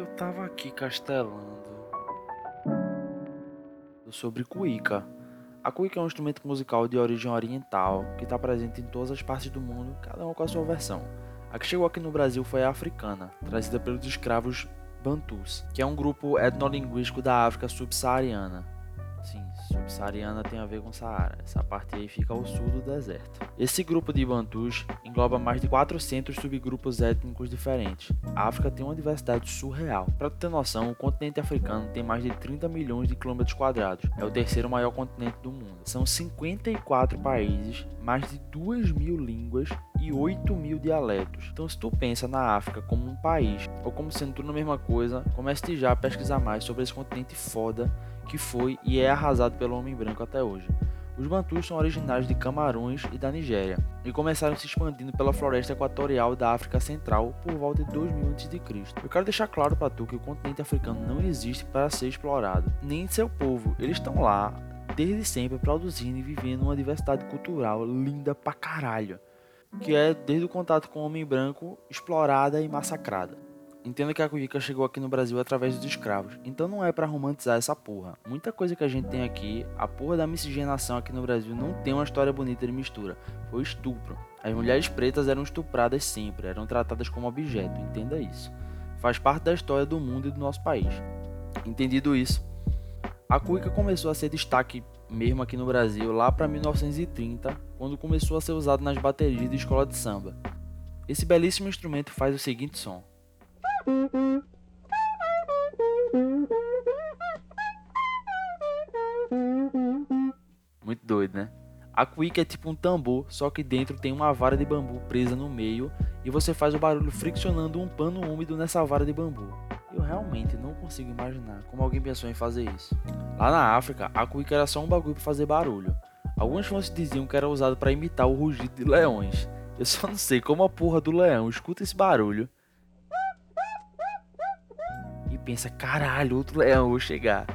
eu tava aqui castelando sobre cuíca. A cuíca é um instrumento musical de origem oriental que está presente em todas as partes do mundo, cada uma com a sua versão. A que chegou aqui no Brasil foi a africana, trazida pelos escravos Bantus, que é um grupo etnolinguístico da África subsaariana. Subsaariana tem a ver com Saara. Essa parte aí fica ao sul do deserto. Esse grupo de Bantus engloba mais de 400 subgrupos étnicos diferentes. A África tem uma diversidade surreal. Para ter noção, o continente africano tem mais de 30 milhões de quilômetros quadrados. É o terceiro maior continente do mundo. São 54 países, mais de 2 mil línguas e 8 mil dialetos. Então, se tu pensa na África como um país, ou como sendo tudo a mesma coisa, comece já a pesquisar mais sobre esse continente foda que foi e é arrasado pelo homem branco até hoje. Os Bantus são originários de Camarões e da Nigéria e começaram se expandindo pela floresta equatorial da África Central por volta de 2000 a.C. Eu quero deixar claro para tu que o continente africano não existe para ser explorado, nem seu povo. Eles estão lá desde sempre produzindo e vivendo uma diversidade cultural linda pra caralho, que é desde o contato com o homem branco explorada e massacrada. Entenda que a cuíca chegou aqui no Brasil através dos escravos, então não é para romantizar essa porra. Muita coisa que a gente tem aqui, a porra da miscigenação aqui no Brasil não tem uma história bonita de mistura, foi estupro. As mulheres pretas eram estupradas sempre, eram tratadas como objeto, entenda isso. Faz parte da história do mundo e do nosso país. Entendido isso, a cuíca começou a ser destaque mesmo aqui no Brasil lá para 1930, quando começou a ser usado nas baterias de escola de samba. Esse belíssimo instrumento faz o seguinte som. Muito doido, né? A cuíca é tipo um tambor, só que dentro tem uma vara de bambu presa no meio e você faz o barulho friccionando um pano úmido nessa vara de bambu. Eu realmente não consigo imaginar como alguém pensou em fazer isso. Lá na África, a cuíca era só um bagulho para fazer barulho. Algumas fontes diziam que era usado para imitar o rugido de leões. Eu só não sei como a porra do leão escuta esse barulho pensa, caralho, outro leão, vou chegar.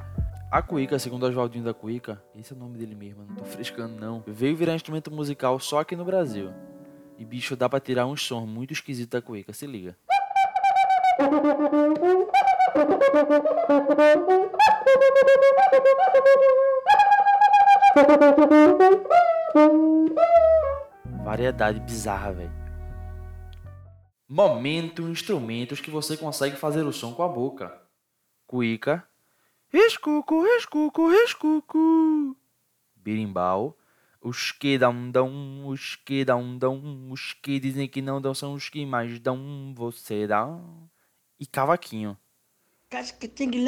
A cuíca, segundo Oswaldinho da Cuíca, esse é o nome dele mesmo, não tô frescando não, veio virar instrumento musical só aqui no Brasil. E bicho, dá pra tirar um som muito esquisito da cuíca, se liga. Variedade bizarra, velho. Momento, instrumentos que você consegue fazer o som com a boca. Cuíca, escuco, escuco, escuco, birimbau, os que dão, dão, os que dão, dão, os que dizem que não dão são os que mais dão, você dá, e cavaquinho. De de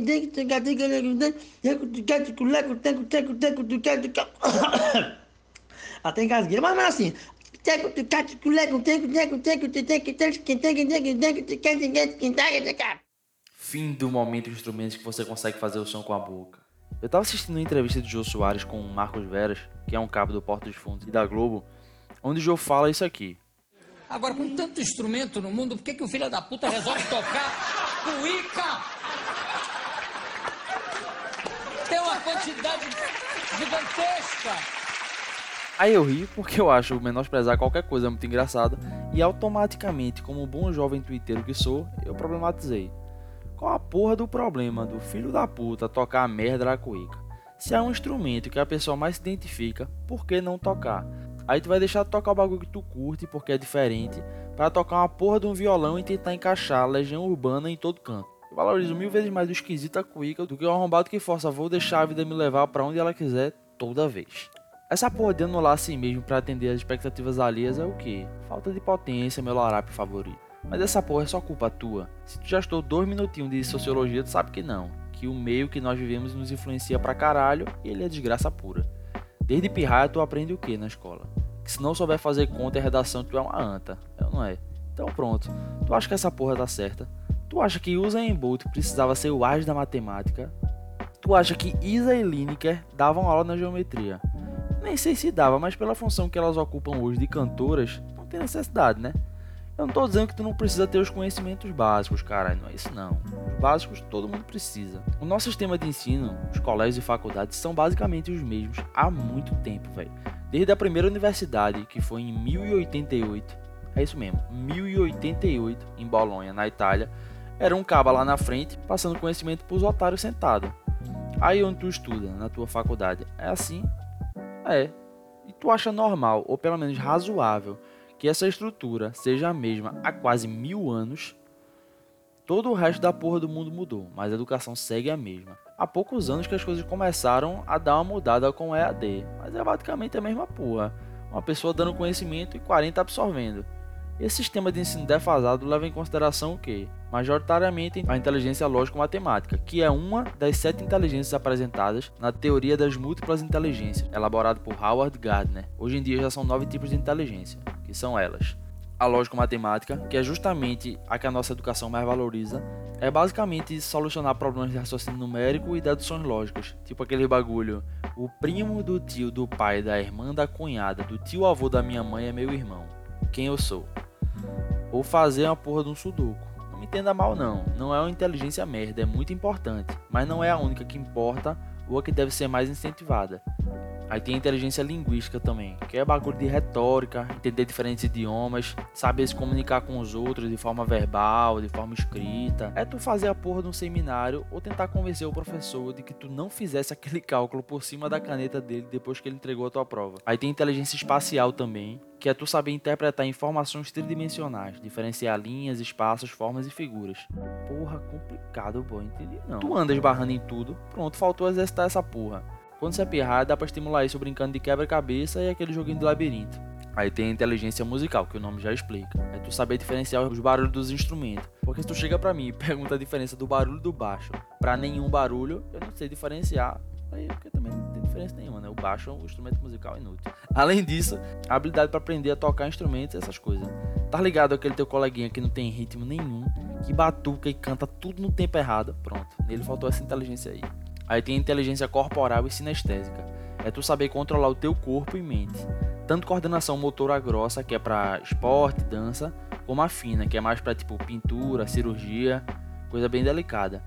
de de de até engasguei mas assim de de de teco teco Fim do momento instrumentos que você consegue fazer o som com a boca. Eu tava assistindo uma entrevista de Jô Soares com o Marcos Veras, que é um cabo do Porto dos Fundos e da Globo, onde o Jô fala isso aqui. Agora, com tanto instrumento no mundo, por que, que o filho da puta resolve tocar cuíca? Tem uma quantidade gigantesca. Aí eu ri porque eu acho menosprezar qualquer coisa muito engraçada e automaticamente, como bom jovem twitteiro que sou, eu problematizei. Qual a porra do problema do filho da puta tocar a merda da cuíca? Se é um instrumento que a pessoa mais se identifica, por que não tocar? Aí tu vai deixar de tocar o bagulho que tu curte porque é diferente, para tocar uma porra de um violão e tentar encaixar a legião urbana em todo canto. Eu valorizo mil vezes mais o esquisito da cuíca do que o arrombado que força vou deixar a vida me levar para onde ela quiser toda vez. Essa porra de anular a si mesmo para atender as expectativas alheias é o que? Falta de potência, meu larápio favorito. Mas essa porra é só culpa tua. Se tu já estou dois minutinhos de sociologia, tu sabe que não. Que o meio que nós vivemos nos influencia pra caralho e ele é desgraça pura. Desde pirraia tu aprende o que na escola? Que se não souber fazer conta e redação, tu é uma anta. É não é? Então pronto. Tu acha que essa porra tá certa? Tu acha que Usain Bolt precisava ser o as da matemática? Tu acha que Isa e Lineker davam aula na geometria? Nem sei se dava, mas pela função que elas ocupam hoje de cantoras, não tem necessidade, né? Eu não tô dizendo que tu não precisa ter os conhecimentos básicos, cara, não é isso não. Os básicos todo mundo precisa. O nosso sistema de ensino, os colégios e faculdades são basicamente os mesmos há muito tempo, velho. Desde a primeira universidade, que foi em 1088, é isso mesmo, 1088, em Bolonha, na Itália, era um caba lá na frente, passando conhecimento pros otários sentados. Aí onde tu estuda, na tua faculdade, é assim? É. E tu acha normal, ou pelo menos razoável, que essa estrutura seja a mesma há quase mil anos, todo o resto da porra do mundo mudou, mas a educação segue a mesma. Há poucos anos que as coisas começaram a dar uma mudada com o EAD, mas é basicamente a mesma porra. Uma pessoa dando conhecimento e 40 absorvendo. Esse sistema de ensino defasado leva em consideração o que? Majoritariamente a inteligência lógico-matemática, que é uma das sete inteligências apresentadas na teoria das múltiplas inteligências, elaborada por Howard Gardner. Hoje em dia já são nove tipos de inteligência que são elas. A lógico-matemática, que é justamente a que a nossa educação mais valoriza, é basicamente solucionar problemas de raciocínio numérico e deduções lógicas, tipo aquele bagulho. O primo do tio do pai da irmã da cunhada do tio avô da minha mãe é meu irmão. Quem eu sou? Ou fazer uma porra de um sudoku. Não me entenda mal não, não é uma inteligência merda, é muito importante, mas não é a única que importa ou a que deve ser mais incentivada. Aí tem inteligência linguística também, que é bagulho de retórica, entender diferentes idiomas, saber se comunicar com os outros de forma verbal, de forma escrita. É tu fazer a porra de um seminário ou tentar convencer o professor de que tu não fizesse aquele cálculo por cima da caneta dele depois que ele entregou a tua prova. Aí tem inteligência espacial também, que é tu saber interpretar informações tridimensionais, diferenciar linhas, espaços, formas e figuras. Porra, complicado, pô, entendi não. Tu andas barrando em tudo, pronto, faltou exercitar essa porra. Quando você é pirrado, dá pra estimular isso brincando de quebra-cabeça e aquele joguinho de labirinto. Aí tem a inteligência musical, que o nome já explica. É tu saber diferenciar os barulhos dos instrumentos. Porque se tu chega pra mim e pergunta a diferença do barulho do baixo pra nenhum barulho, eu não sei diferenciar. Aí porque também não tem diferença nenhuma, né? O baixo é um instrumento musical inútil. Além disso, a habilidade para aprender a tocar instrumentos e essas coisas. Tá ligado aquele teu coleguinha que não tem ritmo nenhum, que batuca e canta tudo no tempo errado? Pronto, nele faltou essa inteligência aí. Aí tem inteligência corporal e sinestésica. É tu saber controlar o teu corpo e mente. Tanto coordenação motora grossa, que é para esporte, dança, como a fina, que é mais para tipo pintura, cirurgia, coisa bem delicada.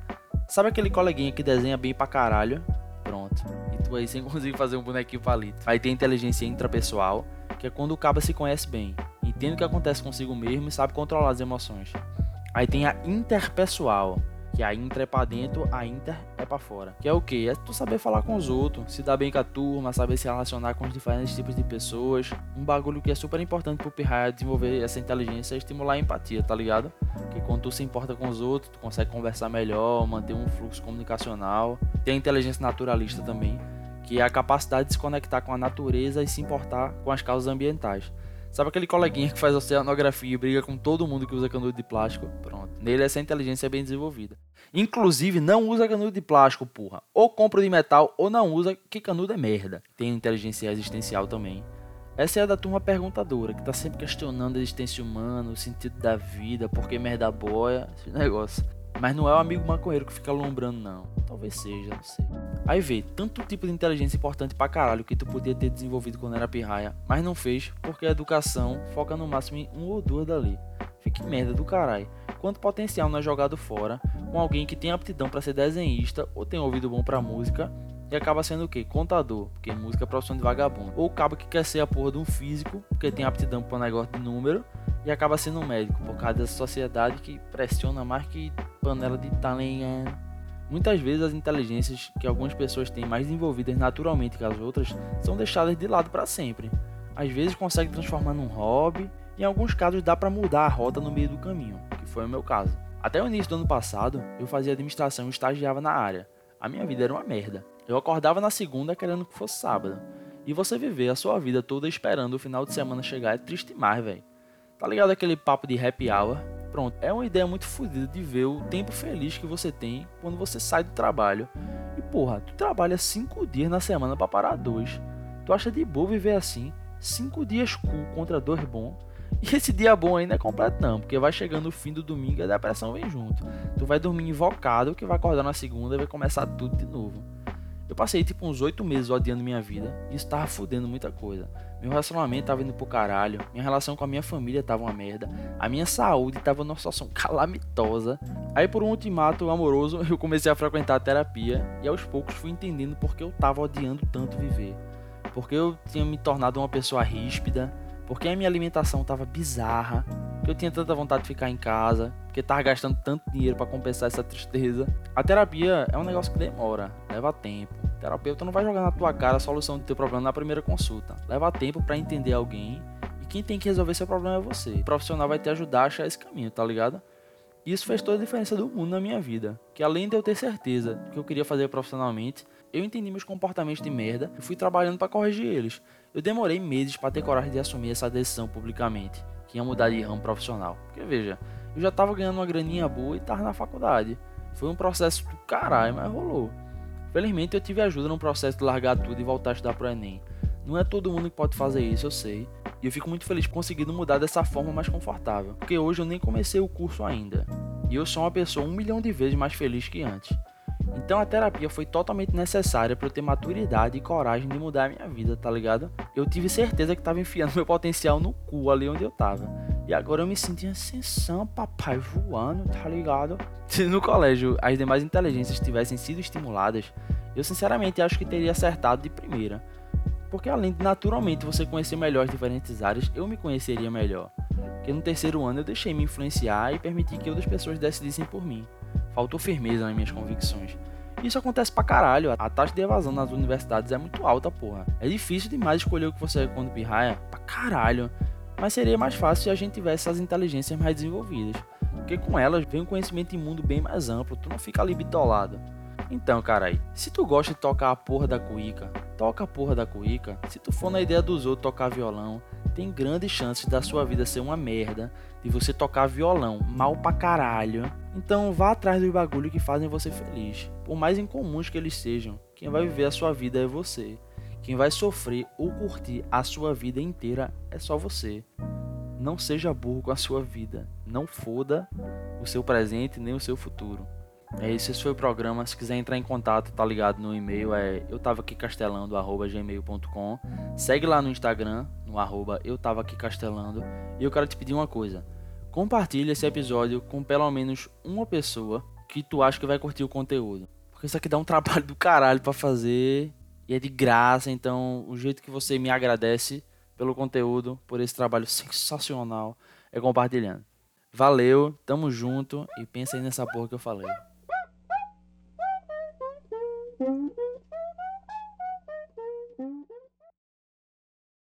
Sabe aquele coleguinha que desenha bem pra caralho? Pronto. E tu aí sem conseguir fazer um bonequinho palito. Aí tem inteligência intrapessoal, que é quando o cabo se conhece bem, entende o que acontece consigo mesmo e sabe controlar as emoções. Aí tem a interpessoal, que a intra é pra dentro, a inter pra fora. Que é o que? É tu saber falar com os outros, se dar bem com a turma, saber se relacionar com os diferentes tipos de pessoas. Um bagulho que é super importante pro pirraia desenvolver essa inteligência é estimular a empatia, tá ligado? Que quando tu se importa com os outros, tu consegue conversar melhor, manter um fluxo comunicacional. Tem a inteligência naturalista também, que é a capacidade de se conectar com a natureza e se importar com as causas ambientais. Sabe aquele coleguinha que faz oceanografia e briga com todo mundo que usa canudo de plástico? Pronto. Nele essa inteligência é bem desenvolvida. Inclusive, não usa canudo de plástico, porra. Ou compra de metal ou não usa, que canudo é merda. Tem inteligência existencial também. Essa é a da turma perguntadora, que tá sempre questionando a existência humana, o sentido da vida, por que merda boia, esse negócio. Mas não é o amigo maconheiro que fica lombrando, não. Talvez seja, não sei. Aí vê, tanto tipo de inteligência importante pra caralho que tu podia ter desenvolvido quando era pirraia, mas não fez porque a educação foca no máximo em um ou duas dali. Fique merda do caralho. Quanto potencial não é jogado fora com alguém que tem aptidão para ser desenhista ou tem ouvido bom pra música e acaba sendo o que? Contador, porque música é profissão de vagabundo. Ou cabo que quer ser a porra de um físico, porque tem aptidão para negócio de número e acaba sendo um médico, por causa dessa sociedade que pressiona mais que panela de talento. Muitas vezes as inteligências que algumas pessoas têm mais desenvolvidas naturalmente que as outras são deixadas de lado para sempre. Às vezes consegue transformar num hobby, e em alguns casos dá para mudar a rota no meio do caminho, foi o meu caso. Até o início do ano passado, eu fazia administração e estagiava na área. A minha vida era uma merda. Eu acordava na segunda querendo que fosse sábado. E você viver a sua vida toda esperando o final de semana chegar é triste demais, velho. Tá ligado aquele papo de happy hour? Pronto, é uma ideia muito fodida de ver o tempo feliz que você tem quando você sai do trabalho. E porra, tu trabalha cinco dias na semana para parar dois. Tu acha de boa viver assim? Cinco dias cool contra dois bom. E esse dia bom ainda é completo não, porque vai chegando o fim do domingo e a depressão vem junto. Tu vai dormir invocado, que vai acordar na segunda e vai começar tudo de novo. Eu passei tipo uns oito meses odiando minha vida e isso tava fudendo muita coisa. Meu relacionamento tava indo pro caralho, minha relação com a minha família tava uma merda, a minha saúde tava numa situação calamitosa. Aí por um ultimato amoroso eu comecei a frequentar a terapia e aos poucos fui entendendo porque eu tava odiando tanto viver. Porque eu tinha me tornado uma pessoa ríspida, porque a minha alimentação tava bizarra, eu tinha tanta vontade de ficar em casa, porque tava gastando tanto dinheiro para compensar essa tristeza. A terapia é um negócio que demora, leva tempo. O terapeuta não vai jogar na tua cara a solução do teu problema na primeira consulta. Leva tempo para entender alguém e quem tem que resolver seu problema é você. O profissional vai te ajudar a achar esse caminho, tá ligado? E isso fez toda a diferença do mundo na minha vida. Que além de eu ter certeza do que eu queria fazer profissionalmente, eu entendi meus comportamentos de merda e fui trabalhando para corrigir eles. Eu demorei meses para ter coragem de assumir essa decisão publicamente, que ia mudar de ramo profissional. Porque veja, eu já tava ganhando uma graninha boa e tava na faculdade. Foi um processo do caralho, mas rolou. Felizmente eu tive ajuda no processo de largar tudo e voltar a estudar pro Enem. Não é todo mundo que pode fazer isso, eu sei. E eu fico muito feliz conseguindo mudar dessa forma mais confortável. Porque hoje eu nem comecei o curso ainda. E eu sou uma pessoa um milhão de vezes mais feliz que antes. Então a terapia foi totalmente necessária para eu ter maturidade e coragem de mudar a minha vida, tá ligado? Eu tive certeza que tava enfiando meu potencial no cu ali onde eu tava. E agora eu me sinto em ascensão, papai, voando, tá ligado? Se no colégio as demais inteligências tivessem sido estimuladas, eu sinceramente acho que teria acertado de primeira. Porque além de naturalmente você conhecer melhor as diferentes áreas, eu me conheceria melhor. Porque no terceiro ano eu deixei me influenciar e permiti que outras pessoas decidissem por mim. Faltou firmeza nas minhas convicções. Isso acontece pra caralho. A taxa de evasão nas universidades é muito alta, porra. É difícil demais escolher o que você quer quando pirraia. Pra caralho. Mas seria mais fácil se a gente tivesse as inteligências mais desenvolvidas. Porque com elas vem um conhecimento de mundo bem mais amplo. Tu não fica ali bitolado. Então, carai, se tu gosta de tocar a porra da cuíca, toca a porra da cuíca. Se tu for na ideia dos outros tocar violão, tem grandes chances da sua vida ser uma merda, de você tocar violão mal pra caralho. Então vá atrás dos bagulho que fazem você feliz. Por mais incomuns que eles sejam, quem vai viver a sua vida é você. Quem vai sofrer ou curtir a sua vida inteira é só você. Não seja burro com a sua vida. Não foda o seu presente nem o seu futuro. É isso, esse foi o programa. Se quiser entrar em contato, tá ligado no e-mail, é eu tava aqui castelando, arroba gmail.com. Segue lá no Instagram, no arroba eu tava aqui castelando. E eu quero te pedir uma coisa. Compartilhe esse episódio com pelo menos uma pessoa que tu acha que vai curtir o conteúdo. Porque isso aqui dá um trabalho do caralho para fazer. E é de graça, então o jeito que você me agradece pelo conteúdo, por esse trabalho sensacional, é compartilhando. Valeu, tamo junto e pensa aí nessa porra que eu falei.